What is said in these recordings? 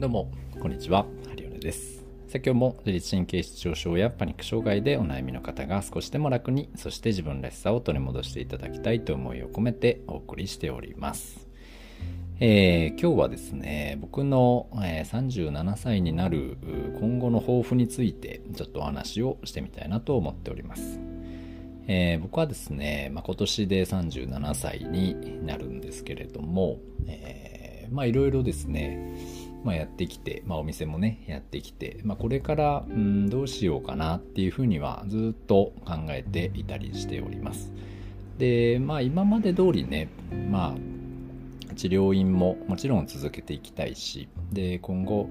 どうも、こんにちは。ハリオネです。さ今日も自律神経失調症やパニック障害でお悩みの方が少しでも楽に、そして自分らしさを取り戻していただきたいと思いを込めてお送りしております。えー、今日はですね、僕の、え、37歳になる今後の抱負についてちょっとお話をしてみたいなと思っております。えー、僕はですね、まあ、今年で37歳になるんですけれども、えー、まあいろいろですね、まあ、やってきて、まあ、お店もねやってきて、まあ、これからうんどうしようかなっていうふうにはずっと考えていたりしております。でまあ今まで通りねまあ治療院ももちろん続けていきたいしで今後、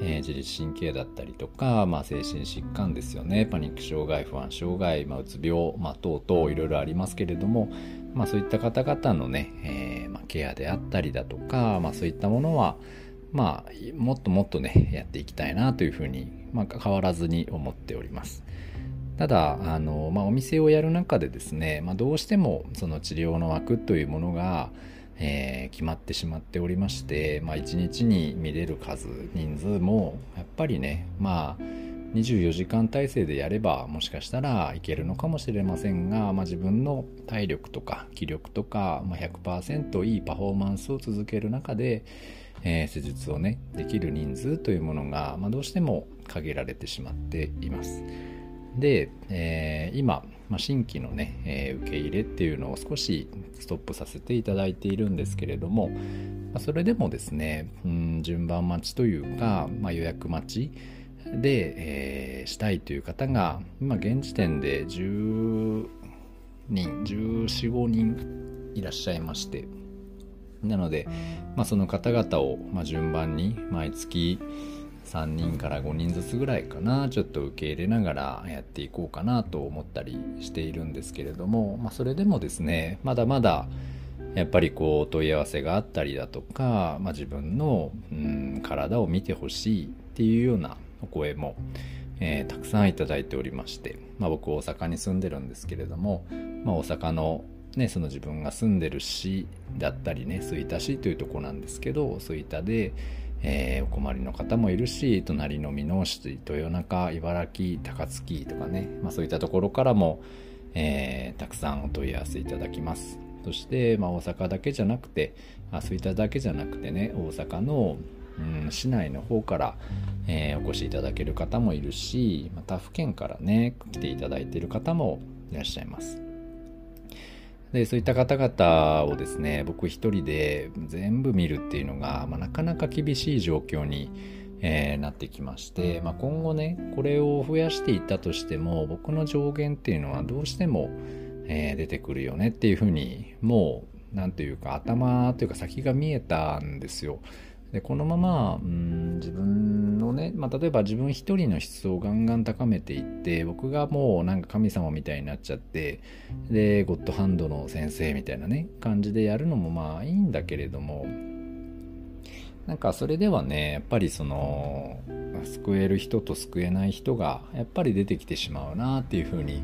えー、自律神経だったりとか、まあ、精神疾患ですよねパニック障害不安障害、まあ、うつ病、まあ、等々いろいろありますけれども、まあ、そういった方々のね、えーまあ、ケアであったりだとか、まあ、そういったものはまあ、もっともっとね、やっていきたいなというふうに、まあ、変わらずに思っております。ただ、あの、まあ、お店をやる中でですね、まあ、どうしてもその治療の枠というものが、えー、決まってしまっておりまして、まあ、1日に見れる数、人数も、やっぱりね、まあ、24時間体制でやればもしかしたらいけるのかもしれませんが、まあ、自分の体力とか気力とか、まあ、100%いいパフォーマンスを続ける中で、えー、施術をねできる人数というものが、まあ、どうしても限られてしまっています。で、えー、今、まあ、新規のね、えー、受け入れっていうのを少しストップさせていただいているんですけれども、まあ、それでもですね、うん、順番待ちというか、まあ、予約待ちで、えー、したいという方が今現時点で10人1415人いらっしゃいまして。なので、まあ、その方々を、まあ、順番に毎月3人から5人ずつぐらいかなちょっと受け入れながらやっていこうかなと思ったりしているんですけれども、まあ、それでもですねまだまだやっぱりこう問い合わせがあったりだとか、まあ、自分の、うん、体を見てほしいっていうようなお声も、えー、たくさんいただいておりまして、まあ、僕大阪に住んでるんですけれども、まあ、大阪のね、その自分が住んでる市だったりね吹田市というとこなんですけど吹田で、えー、お困りの方もいるし隣の箕面市豊中茨城高槻とかね、まあ、そういったところからも、えー、たくさんお問い合わせいただきます。そして、まあ、大阪だけじゃなくてあ吹田だけじゃなくてね大阪の、うん、市内の方から、えー、お越しいただける方もいるしまた府県からね来ていただいている方もいらっしゃいますでそういった方々をですね僕一人で全部見るっていうのが、ま、なかなか厳しい状況に、えー、なってきまして、ま、今後ねこれを増やしていったとしても僕の上限っていうのはどうしても、えー、出てくるよねっていうふうにもう何ていうか頭というか先が見えたんですよ。でこのままうん自分のね、まあ、例えば自分一人の質をガンガン高めていって僕がもうなんか神様みたいになっちゃってでゴッドハンドの先生みたいなね感じでやるのもまあいいんだけれどもなんかそれではねやっぱりその救える人と救えない人がやっぱり出てきてしまうなっていうふうに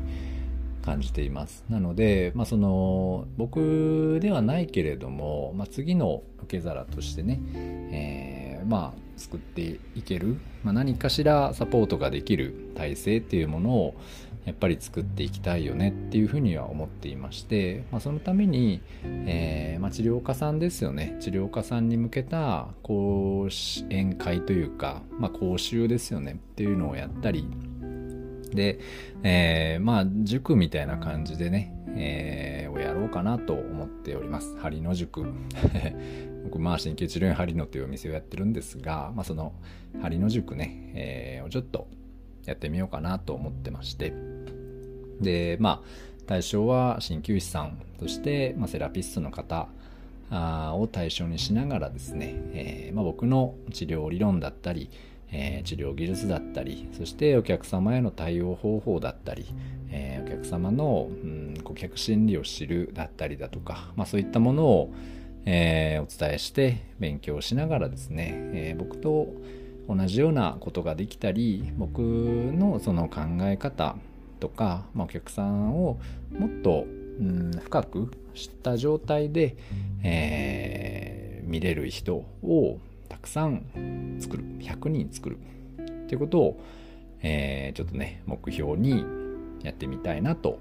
感じています。なので、まあ、その僕ではないけれども、まあ、次の受け皿としてね、えー、まあ作っていける、まあ、何かしらサポートができる体制っていうものをやっぱり作っていきたいよねっていうふうには思っていまして、まあ、そのために、えーまあ、治療家さんですよね。治療家さんに向けた講演会というか、まあ、講習ですよねっていうのをやったりで、えー、まあ、塾みたいな感じでね、えー、をやろうかなと思っております。針の塾。僕、まあ、神経治療院針のというお店をやってるんですが、まあ、その針の塾ね、えー、をちょっとやってみようかなと思ってまして。で、まあ、対象は鍼灸師さん、そして、まあ、セラピストの方、を対象にしながらですね、えーまあ、僕の治療理論だったり、えー、治療技術だったりそしてお客様への対応方法だったり、えー、お客様の、うん、顧客心理を知るだったりだとか、まあ、そういったものを、えー、お伝えして勉強しながらですね、え僕と同じようなことができたり僕のその考え方とか、まあ、お客さんをもっと、うん、深く知った状態で、え見れる人をたくさん作る100人作るっていうことを、えー、ちょっとね目標にやってみたいなと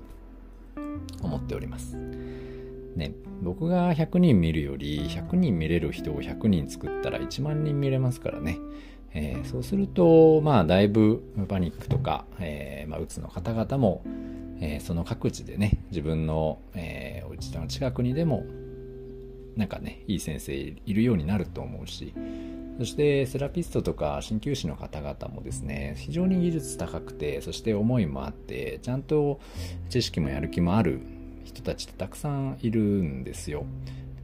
思っております。ね、僕が100人見るより100人見れる人を100人作ったら1万人見れますからね。えー、そうすると、まあ、だいぶパニックとか、えー、まあ、うつの方々も、えー、その各地でね、自分の、えー、お家の近くにでも、なんかね、いい先生いるようになると思うし、そしてセラピストとか鍼灸師の方々もですね、非常に技術高くて、そして思いもあって、ちゃんと知識もやる気もある人たちってたくさんいるんですよ。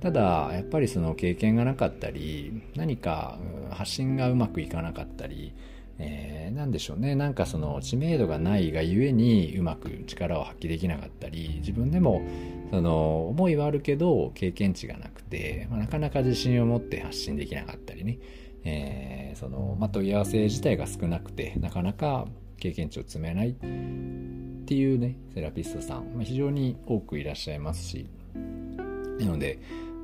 ただ、やっぱりその経験がなかったり、何か発信がうまくいかなかったり、えー、でしょうね。なんかその知名度がないがゆえにうまく力を発揮できなかったり、自分でもその思いはあるけど経験値がなくて、まあ、なかなか自信を持って発信できなかったりね。えー、その、まあ、問い合わせ自体が少なくて、なかなか経験値を積めないっていうね、セラピストさん、まあ、非常に多くいらっしゃいますし、なので、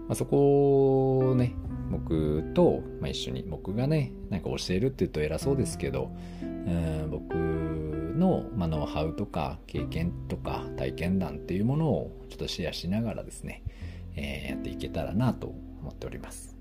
まあ、そこをね、僕と、まあ、一緒に、僕がね、なんか教えるって言うと偉そうですけど、うん僕の、まあ、ノウハウとか経験とか体験談っていうものをちょっとシェアしながらですね、えー、やっていけたらなと思っております。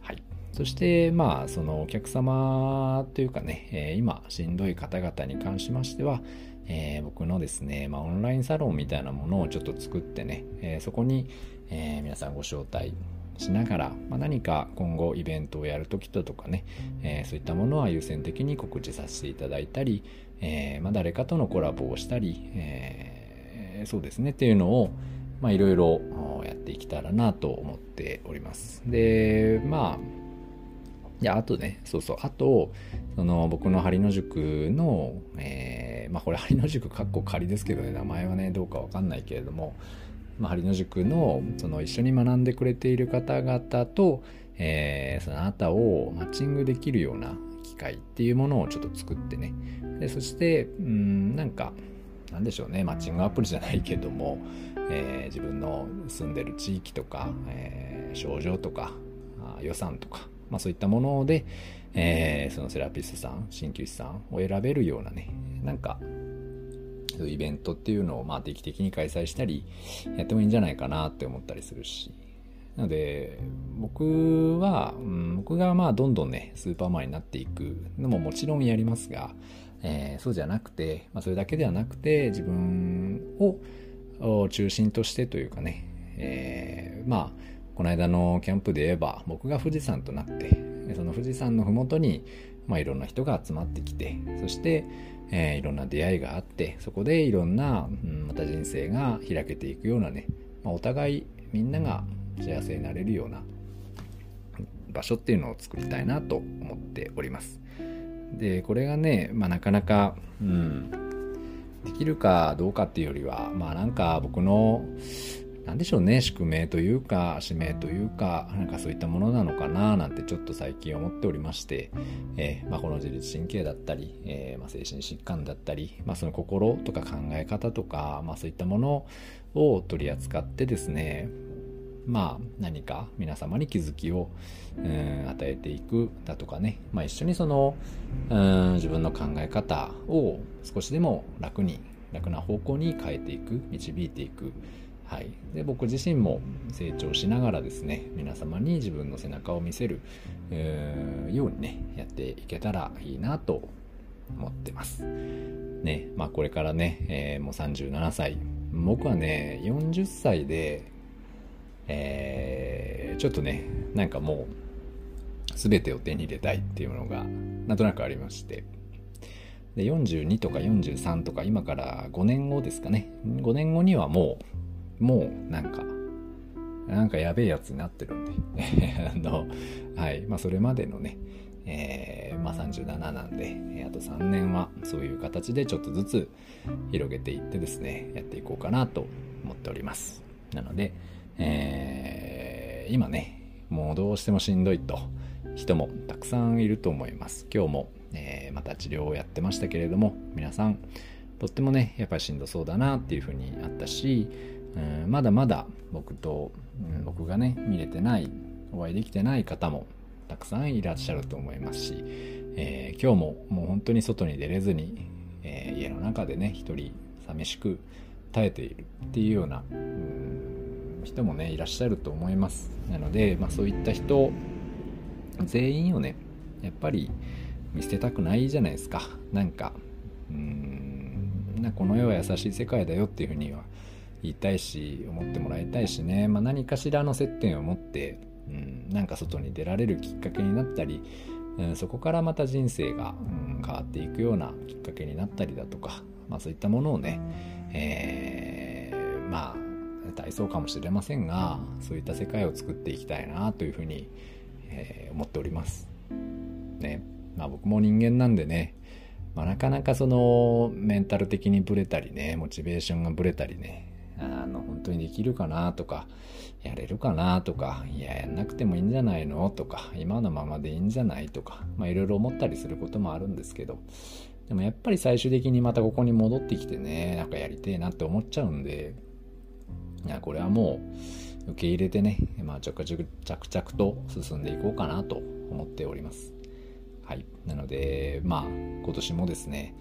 はい。そして、まあ、そのお客様というかね、えー、今しんどい方々に関しましては、えー、僕のですね、まあ、オンラインサロンみたいなものをちょっと作ってね、えー、そこに、え、皆さんご招待しながら、まあ、何か今後イベントをやるときとかね、えそういったものは優先的に告知させていただいたり、えまあ、誰かとのコラボをしたり、えそうですねっていうのを、いろいろやっていけたらなと思っております。で、まあ、いや、あとね、そうそう、あと、その僕の針の塾の、えー、まあこれ針の塾かっこ仮ですけどね、名前はね、どうかわかんないけれども、まあ、針の塾のその一緒に学んでくれている方々と、えー、そのあなたをマッチングできるような機会っていうものをちょっと作ってね。でそしてうんなんかなんでしょうね。マッチングアプリじゃないけども、えー、自分の住んでる地域とか、えー、症状とか予算とか、まあ、そういったもので、えー、そのセラピストさん鍼灸師さんを選べるようなね。なんかそういうイベントっていうのをまあ定期的に開催したりやってもいいんじゃないかなって思ったりするし。なので僕は、うん、僕がまあどんどんねスーパーマンになっていくのももちろんやりますが、えー、そうじゃなくて、まあ、それだけではなくて自分を中心としてというかね、えー、まあこの間のキャンプで言えば僕が富士山となってその富士山の麓に、まあ、いろんな人が集まってきてそしてえー、いろんな出会いがあってそこでいろんな、うん、また人生が開けていくようなね、まあ、お互いみんなが幸せになれるような場所っていうのを作りたいなと思っております。でこれがね、まあ、なかなか、うん、できるかどうかっていうよりはまあなんか僕の何でしょうね宿命というか使命というかなんかそういったものなのかななんてちょっと最近思っておりまして、えー、まあ、この自律神経だったり、えー、まあ、精神疾患だったり、まあ、その心とか考え方とか、まそういったものを取り扱ってですねまあ何か皆様に気づきを、うん、与えていくだとかね、まあ、一緒にその、うん、自分の考え方を少しでも楽に楽な方向に変えていく導いていくはい、で僕自身も成長しながらですね皆様に自分の背中を見せる、えー、ようにねやっていけたらいいなと思ってます。ねまあこれからね、えー、もう37歳。僕はね40歳で、えー、ちょっとねなんかもう全てを手に入れたいっていうのがなんとなくありまして。で42とか43とか今から5年後ですかね。5年後にはもうもうなんか、なんかやべえやつになってるんで あの、はい、まあそれまでのね、えー、まあ37なんで、あと3年はそういう形でちょっとずつ広げていってですね、やっていこうかなと思っております。なので、えー、今ね、もうどうしてもしんどいと人もたくさんいると思います。今日も、えー、また治療をやってましたけれども、皆さん、とってもね、やっぱりしんどそうだなっていうふうにあったし、まだまだ僕と、うん、僕がね見れてないお会いできてない方もたくさんいらっしゃると思いますし、えー、今日ももう本当に外に出れずに、えー、家の中でね一人寂しく耐えているっていうようなうん人もねいらっしゃると思います。なので、まあ、そういった人全員をねやっぱり見捨てたくないじゃないですか。なんかうんなこの世は優しい世界だよっていうふうには言いたいし思ってもらいたいしね、まあ、何かしらの接点を持ってうんなんか外に出られるきっかけになったり、うん、そこからまた人生が、うん、変わっていくようなきっかけになったりだとか、まあ、そういったものをね、えー、まあ体操かもしれませんがそういった世界を作っていきたいなというふうに、えー、思っております。ねまあ、僕も人間なんでね、まあ、なかなかそのメンタル的にブレたりねモチベーションがブレたりねあの本当にできるかなとかやれるかなとかいややんなくてもいいんじゃないのとか今のままでいいんじゃないとかいろいろ思ったりすることもあるんですけどでもやっぱり最終的にまたここに戻ってきてねなんかやりてえなって思っちゃうんでいやこれはもう受け入れてね、まあ、着々と進んでいこうかなと思っております。はい。なので、まあ、今年もですね、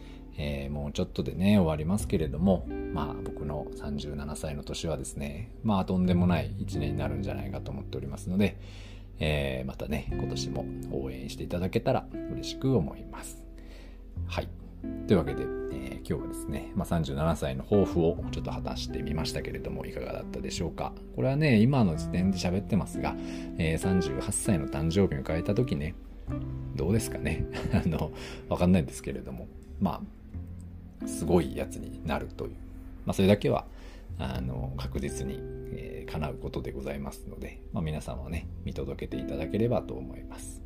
えー、もうちょっとでね、終わりますけれども、まあ、僕の37歳の年はですね、まあ、とんでもない1年になるんじゃないかと思っておりますので、えー、またね、今年も応援していただけたら嬉しく思います。はい。というわけで、えー、今日はですね、まあ、37歳の抱負をちょっと果たしてみましたけれども、いかがだったでしょうか。これはね、今の時点で喋ってますが、えー、38歳の誕生日を迎えた時ね、どうですかね。あの、わかんないんですけれども、まあ、すごいやつになるという、まあ、それだけは、あの、確実に、えー、叶うことでございますので、まあ、皆さんはね、見届けていただければと思います。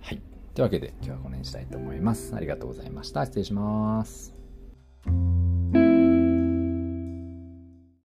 はい。というわけで今日はこの辺にしたいと思います。ありがとうございました。失礼します。